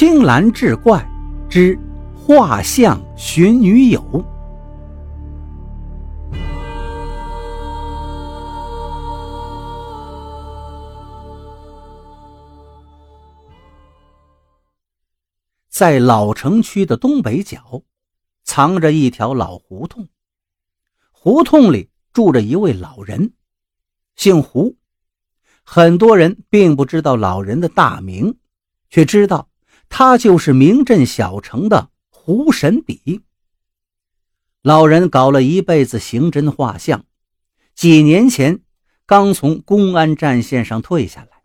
青蓝志怪之画像寻女友。在老城区的东北角，藏着一条老胡同。胡同里住着一位老人，姓胡。很多人并不知道老人的大名，却知道。他就是名震小城的胡神笔。老人搞了一辈子刑侦画像，几年前刚从公安战线上退下来。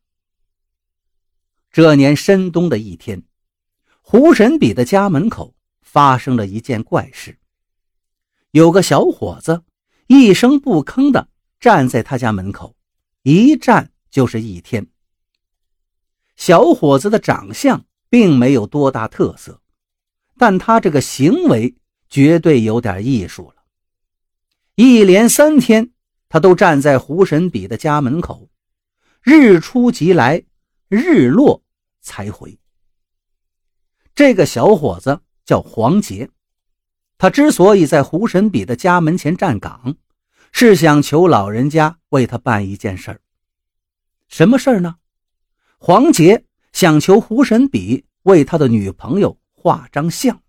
这年深冬的一天，胡神笔的家门口发生了一件怪事：有个小伙子一声不吭地站在他家门口，一站就是一天。小伙子的长相。并没有多大特色，但他这个行为绝对有点艺术了。一连三天，他都站在胡神笔的家门口，日出即来，日落才回。这个小伙子叫黄杰，他之所以在胡神笔的家门前站岗，是想求老人家为他办一件事儿。什么事儿呢？黄杰。想求胡神笔为他的女朋友画张像。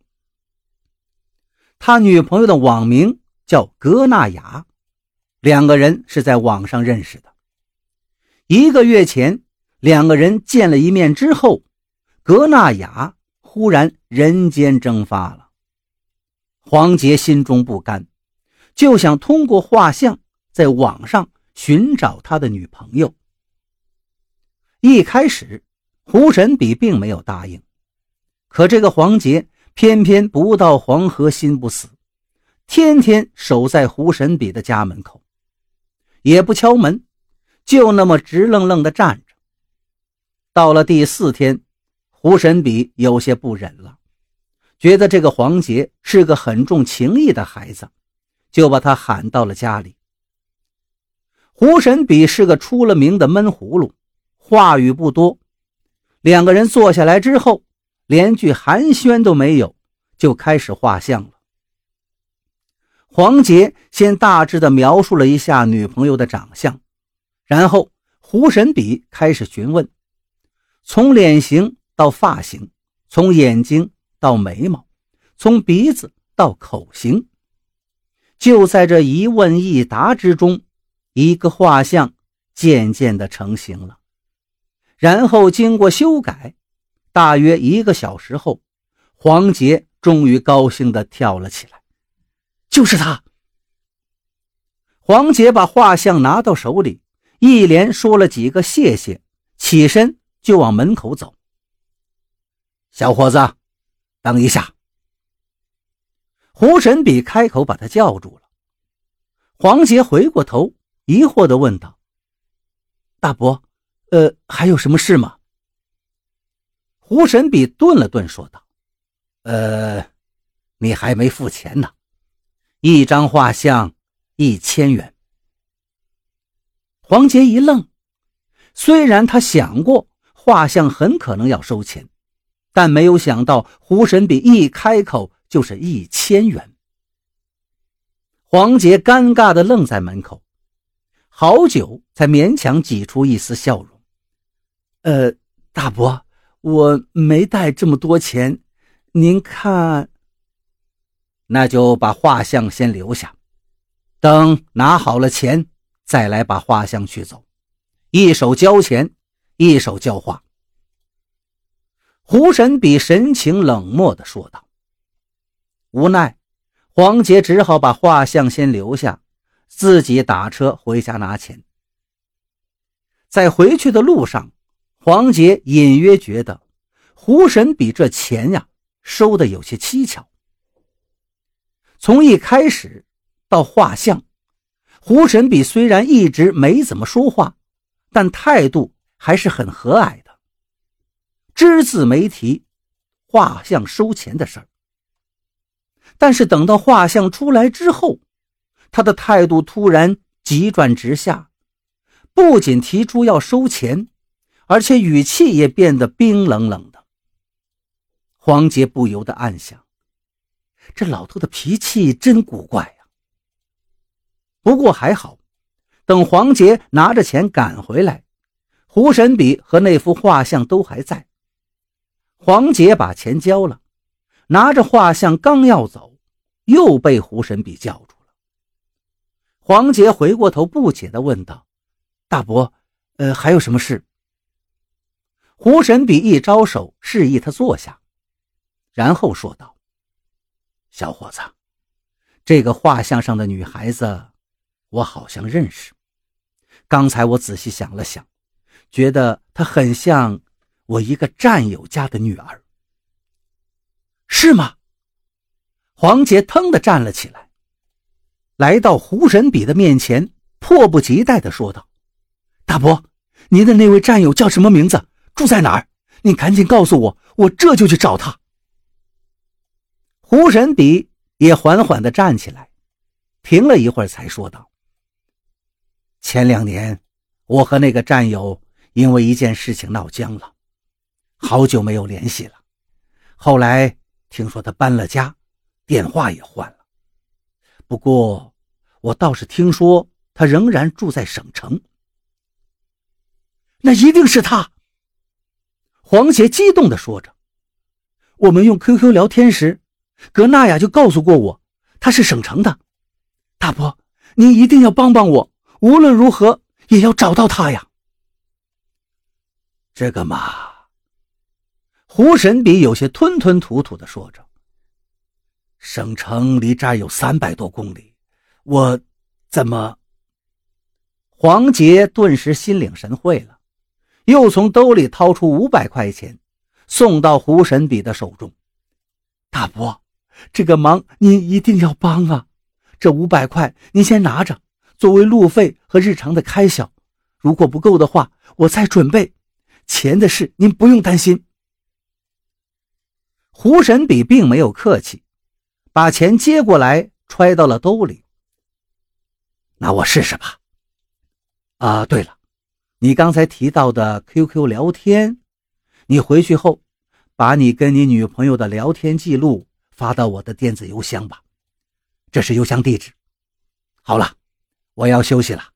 他女朋友的网名叫格纳雅，两个人是在网上认识的。一个月前，两个人见了一面之后，格纳雅忽然人间蒸发了。黄杰心中不甘，就想通过画像在网上寻找他的女朋友。一开始。胡神笔并没有答应，可这个黄杰偏偏不到黄河心不死，天天守在胡神笔的家门口，也不敲门，就那么直愣愣地站着。到了第四天，胡神笔有些不忍了，觉得这个黄杰是个很重情义的孩子，就把他喊到了家里。胡神笔是个出了名的闷葫芦，话语不多。两个人坐下来之后，连句寒暄都没有，就开始画像了。黄杰先大致的描述了一下女朋友的长相，然后胡神笔开始询问，从脸型到发型，从眼睛到眉毛，从鼻子到口型。就在这一问一答之中，一个画像渐渐的成型了。然后经过修改，大约一个小时后，黄杰终于高兴地跳了起来。就是他！黄杰把画像拿到手里，一连说了几个谢谢，起身就往门口走。小伙子，等一下！胡神笔开口把他叫住了。黄杰回过头，疑惑地问道：“大伯。”呃，还有什么事吗？胡神笔顿了顿，说道：“呃，你还没付钱呢，一张画像一千元。”黄杰一愣，虽然他想过画像很可能要收钱，但没有想到胡神笔一开口就是一千元。黄杰尴尬的愣在门口，好久才勉强挤出一丝笑容。呃，大伯，我没带这么多钱，您看。那就把画像先留下，等拿好了钱再来把画像取走。一手交钱，一手交画。胡神笔神情冷漠地说道。无奈，黄杰只好把画像先留下，自己打车回家拿钱。在回去的路上。黄杰隐约觉得，胡神笔这钱呀收的有些蹊跷。从一开始到画像，胡神笔虽然一直没怎么说话，但态度还是很和蔼的，只字没提画像收钱的事儿。但是等到画像出来之后，他的态度突然急转直下，不仅提出要收钱。而且语气也变得冰冷冷的。黄杰不由得暗想：这老头的脾气真古怪呀。不过还好，等黄杰拿着钱赶回来，胡神笔和那幅画像都还在。黄杰把钱交了，拿着画像刚要走，又被胡神笔叫住了。黄杰回过头，不解地问道：“大伯，呃，还有什么事？”胡神笔一招手，示意他坐下。然后说道：“小伙子，这个画像上的女孩子，我好像认识。刚才我仔细想了想，觉得她很像我一个战友家的女儿，是吗？”黄杰腾地站了起来，来到胡神笔的面前，迫不及待地说道：“大伯，您的那位战友叫什么名字？住在哪儿？你赶紧告诉我，我这就去找他。”胡神笔也缓缓的站起来，停了一会儿，才说道：“前两年，我和那个战友因为一件事情闹僵了，好久没有联系了。后来听说他搬了家，电话也换了。不过，我倒是听说他仍然住在省城。那一定是他。”黄杰激动地说着：“我们用 QQ 聊天时。”格纳雅就告诉过我，他是省城的。大伯，您一定要帮帮我，无论如何也要找到他呀。这个嘛，胡神笔有些吞吞吐吐的说着。省城离这儿有三百多公里，我怎么？黄杰顿时心领神会了，又从兜里掏出五百块钱，送到胡神笔的手中。大伯。这个忙您一定要帮啊！这五百块您先拿着，作为路费和日常的开销。如果不够的话，我再准备。钱的事您不用担心。胡神笔并没有客气，把钱接过来揣到了兜里。那我试试吧。啊，对了，你刚才提到的 QQ 聊天，你回去后把你跟你女朋友的聊天记录。发到我的电子邮箱吧，这是邮箱地址。好了，我要休息了，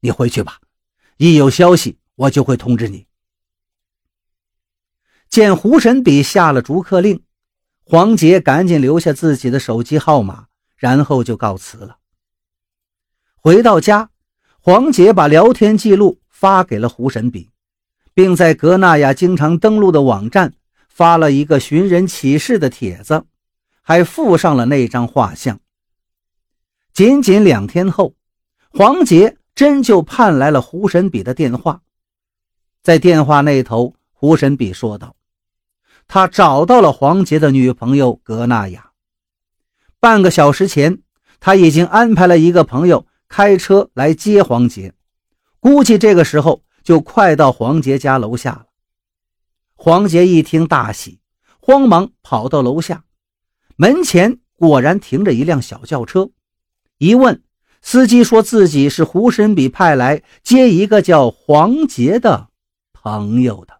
你回去吧。一有消息，我就会通知你。见胡神笔下了逐客令，黄杰赶紧留下自己的手机号码，然后就告辞了。回到家，黄杰把聊天记录发给了胡神笔，并在格纳雅经常登录的网站发了一个寻人启事的帖子。还附上了那张画像。仅仅两天后，黄杰真就盼来了胡神笔的电话。在电话那头，胡神笔说道：“他找到了黄杰的女朋友格纳雅。半个小时前，他已经安排了一个朋友开车来接黄杰，估计这个时候就快到黄杰家楼下了。”黄杰一听大喜，慌忙跑到楼下。门前果然停着一辆小轿车，一问，司机说自己是胡神笔派来接一个叫黄杰的朋友的。